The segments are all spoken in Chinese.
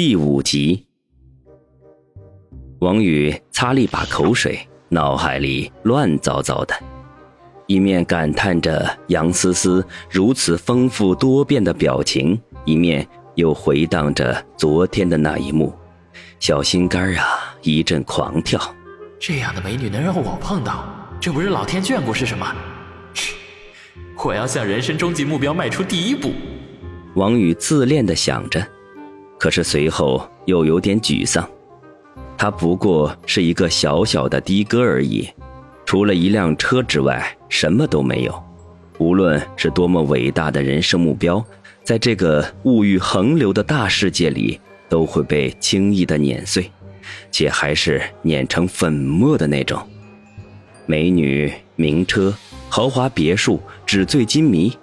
第五集，王宇擦了一把口水，脑海里乱糟糟的，一面感叹着杨思思如此丰富多变的表情，一面又回荡着昨天的那一幕，小心肝啊一阵狂跳。这样的美女能让我碰到，这不是老天眷顾是什么？我要向人生终极目标迈出第一步。王宇自恋的想着。可是随后又有点沮丧，他不过是一个小小的的哥而已，除了一辆车之外什么都没有。无论是多么伟大的人生目标，在这个物欲横流的大世界里，都会被轻易的碾碎，且还是碾成粉末的那种。美女、名车、豪华别墅、纸醉金迷。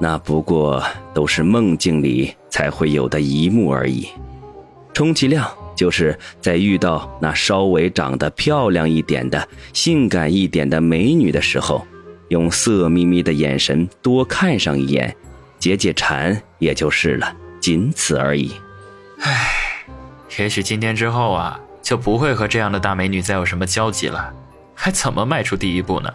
那不过都是梦境里才会有的一幕而已，充其量就是在遇到那稍微长得漂亮一点的、性感一点的美女的时候，用色眯眯的眼神多看上一眼，解解馋也就是了，仅此而已。唉，也许今天之后啊，就不会和这样的大美女再有什么交集了，还怎么迈出第一步呢？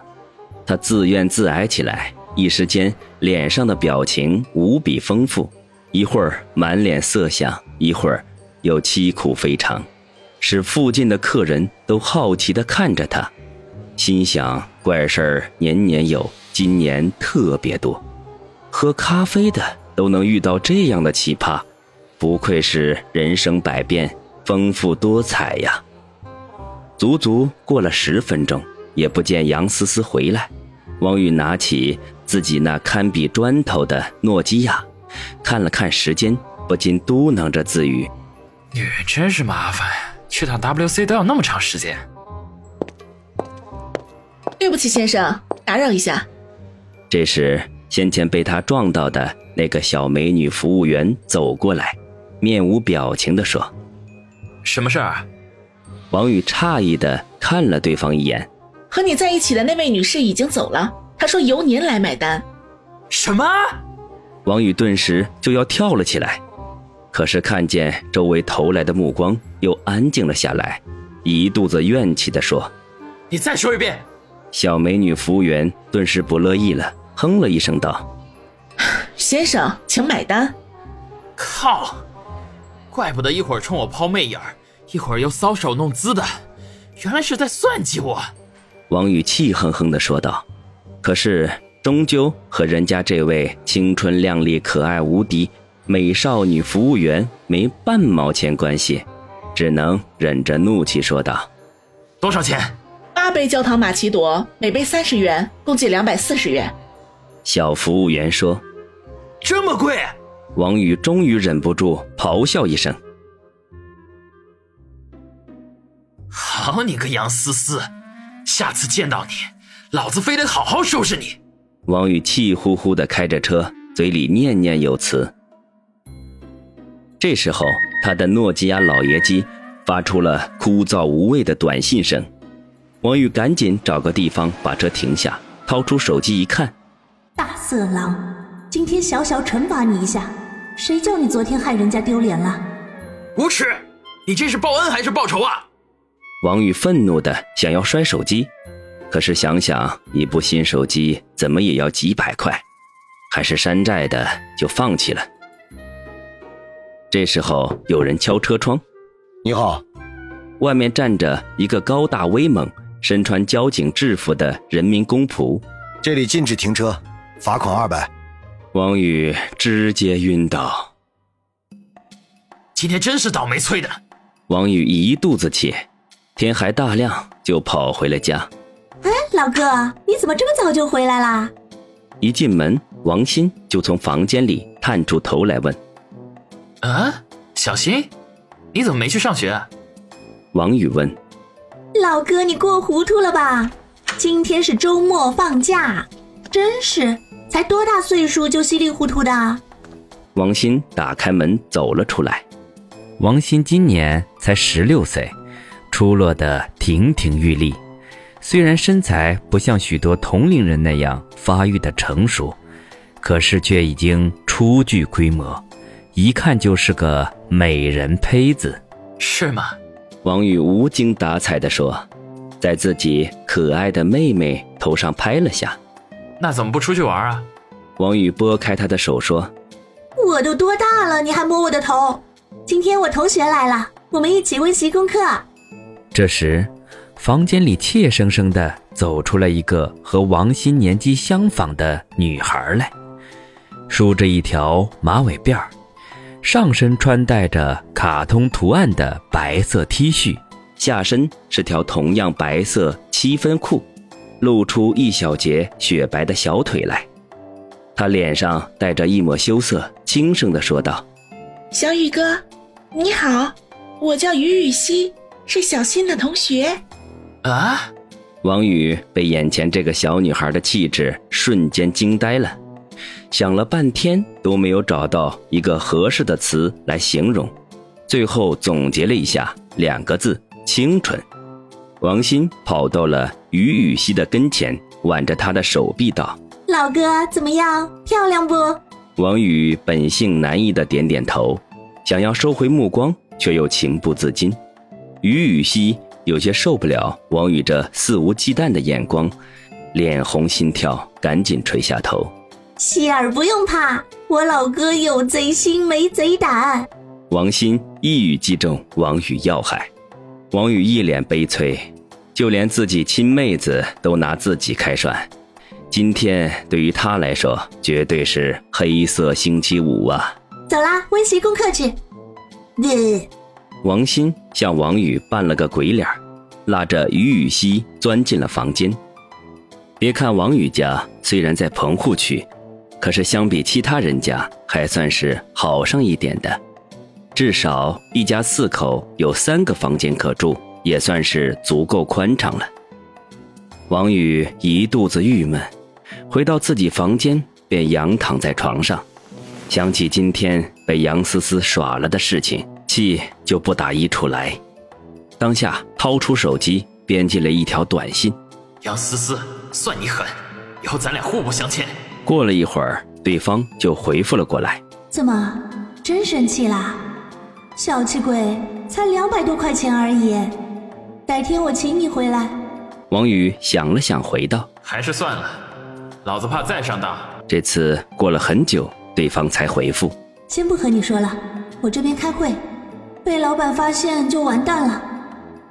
他自怨自艾起来。一时间，脸上的表情无比丰富，一会儿满脸色相，一会儿又凄苦非常，使附近的客人都好奇地看着他，心想：怪事儿年年有，今年特别多，喝咖啡的都能遇到这样的奇葩，不愧是人生百变，丰富多彩呀！足足过了十分钟，也不见杨思思回来。王宇拿起自己那堪比砖头的诺基亚，看了看时间，不禁嘟囔着自语：“女人真是麻烦，去趟 WC 都要那么长时间。”对不起，先生，打扰一下。这时，先前被他撞到的那个小美女服务员走过来，面无表情地说：“什么事儿？”王宇诧异地看了对方一眼。和你在一起的那位女士已经走了，她说由您来买单。什么？王宇顿时就要跳了起来，可是看见周围投来的目光，又安静了下来，一肚子怨气的说：“你再说一遍。”小美女服务员顿时不乐意了，哼了一声道：“先生，请买单。”靠！怪不得一会儿冲我抛媚眼儿，一会儿又搔首弄姿的，原来是在算计我。王宇气哼哼的说道：“可是，终究和人家这位青春靓丽、可爱无敌美少女服务员没半毛钱关系，只能忍着怒气说道：‘多少钱？’八杯焦糖玛奇朵，每杯三十元，共计两百四十元。”小服务员说：“这么贵！”王宇终于忍不住咆哮一声：“好你个杨思思！”下次见到你，老子非得好好收拾你！王宇气呼呼的开着车，嘴里念念有词。这时候，他的诺基亚老爷机发出了枯燥无味的短信声。王宇赶紧找个地方把车停下，掏出手机一看：“大色狼，今天小小惩罚你一下。谁叫你昨天害人家丢脸了？无耻！你这是报恩还是报仇啊？”王宇愤怒的想要摔手机，可是想想一部新手机怎么也要几百块，还是山寨的，就放弃了。这时候有人敲车窗：“你好。”外面站着一个高大威猛、身穿交警制服的人民公仆。这里禁止停车，罚款二百。王宇直接晕倒。今天真是倒霉催的。王宇一肚子气。天还大亮，就跑回了家。哎，老哥，你怎么这么早就回来啦？一进门，王鑫就从房间里探出头来问：“啊，小新，你怎么没去上学？”王宇问：“老哥，你过糊涂了吧？今天是周末放假，真是才多大岁数就稀里糊涂的。”王鑫打开门走了出来。王鑫今年才十六岁。出落得亭亭玉立，虽然身材不像许多同龄人那样发育的成熟，可是却已经初具规模，一看就是个美人胚子。是吗？王宇无精打采地说，在自己可爱的妹妹头上拍了下。那怎么不出去玩啊？王宇拨开她的手说：“我都多大了，你还摸我的头？今天我同学来了，我们一起温习功课。”这时，房间里怯生生地走出了一个和王鑫年纪相仿的女孩来，梳着一条马尾辫儿，上身穿戴着卡通图案的白色 T 恤，下身是条同样白色七分裤，露出一小截雪白的小腿来。他脸上带着一抹羞涩，轻声地说道：“小雨哥，你好，我叫于雨溪，是小新的同学。”啊！王宇被眼前这个小女孩的气质瞬间惊呆了，想了半天都没有找到一个合适的词来形容，最后总结了一下，两个字：清纯。王鑫跑到了于雨溪的跟前，挽着她的手臂道。老哥怎么样？漂亮不？王宇本性难移的点点头，想要收回目光，却又情不自禁。于雨溪有些受不了王宇这肆无忌惮的眼光，脸红心跳，赶紧垂下头。希儿不用怕，我老哥有贼心没贼胆。王鑫一语击中王宇要害，王宇一脸悲催，就连自己亲妹子都拿自己开涮。今天对于他来说，绝对是黑色星期五啊！走啦，温习功课去。呃，王鑫向王宇扮了个鬼脸，拉着于雨溪钻进了房间。别看王宇家虽然在棚户区，可是相比其他人家还算是好上一点的，至少一家四口有三个房间可住，也算是足够宽敞了。王宇一肚子郁闷。回到自己房间，便仰躺在床上，想起今天被杨思思耍了的事情，气就不打一处来。当下掏出手机，编辑了一条短信：“杨思思，算你狠，以后咱俩互不相欠。”过了一会儿，对方就回复了过来：“怎么，真生气啦？小气鬼，才两百多块钱而已，改天我请你回来。”王宇想了想，回道：“还是算了。”老子怕再上当。这次过了很久，对方才回复：“先不和你说了，我这边开会，被老板发现就完蛋了。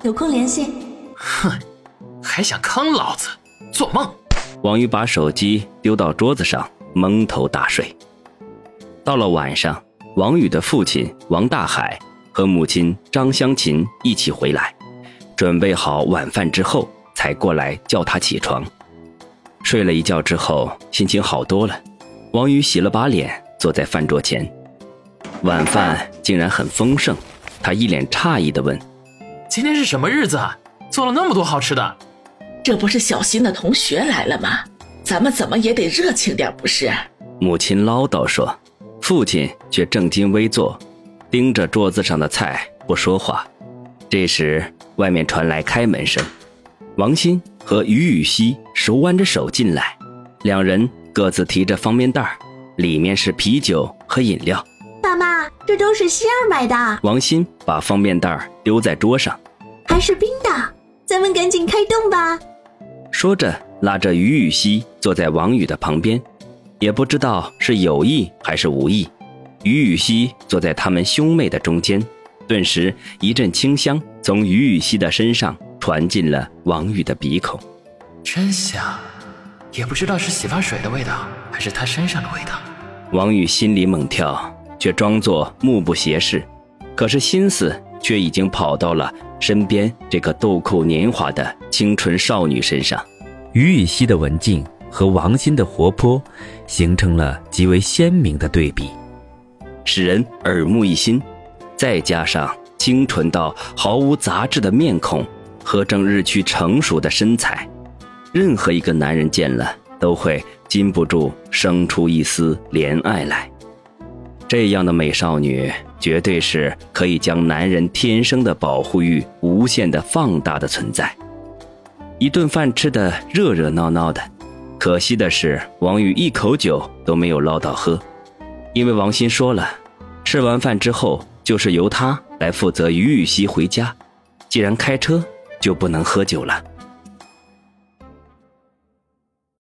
有空联系。”哼，还想坑老子？做梦！王宇把手机丢到桌子上，蒙头大睡。到了晚上，王宇的父亲王大海和母亲张香琴一起回来，准备好晚饭之后，才过来叫他起床。睡了一觉之后，心情好多了。王宇洗了把脸，坐在饭桌前，晚饭竟然很丰盛。他一脸诧异地问：“今天是什么日子啊？做了那么多好吃的？这不是小新的同学来了吗？咱们怎么也得热情点，不是？”母亲唠叨说，父亲却正襟危坐，盯着桌子上的菜不说话。这时，外面传来开门声，王鑫。和于雨溪手挽着手进来，两人各自提着方便袋里面是啤酒和饮料。爸妈，这都是希儿买的。王鑫把方便袋丢在桌上，还是冰的，咱们赶紧开动吧。说着，拉着于雨溪坐在王宇的旁边，也不知道是有意还是无意，于雨溪坐在他们兄妹的中间，顿时一阵清香从于雨溪的身上。传进了王宇的鼻孔，真香，也不知道是洗发水的味道，还是他身上的味道。王宇心里猛跳，却装作目不斜视，可是心思却已经跑到了身边这个豆蔻年华的清纯少女身上。于雨溪的文静和王鑫的活泼，形成了极为鲜明的对比，使人耳目一新。再加上清纯到毫无杂质的面孔。和正日趋成熟的身材，任何一个男人见了都会禁不住生出一丝怜爱来。这样的美少女，绝对是可以将男人天生的保护欲无限的放大的存在。一顿饭吃的热热闹闹的，可惜的是王宇一口酒都没有捞到喝，因为王鑫说了，吃完饭之后，就是由他来负责于玉溪回家。既然开车，就不能喝酒了。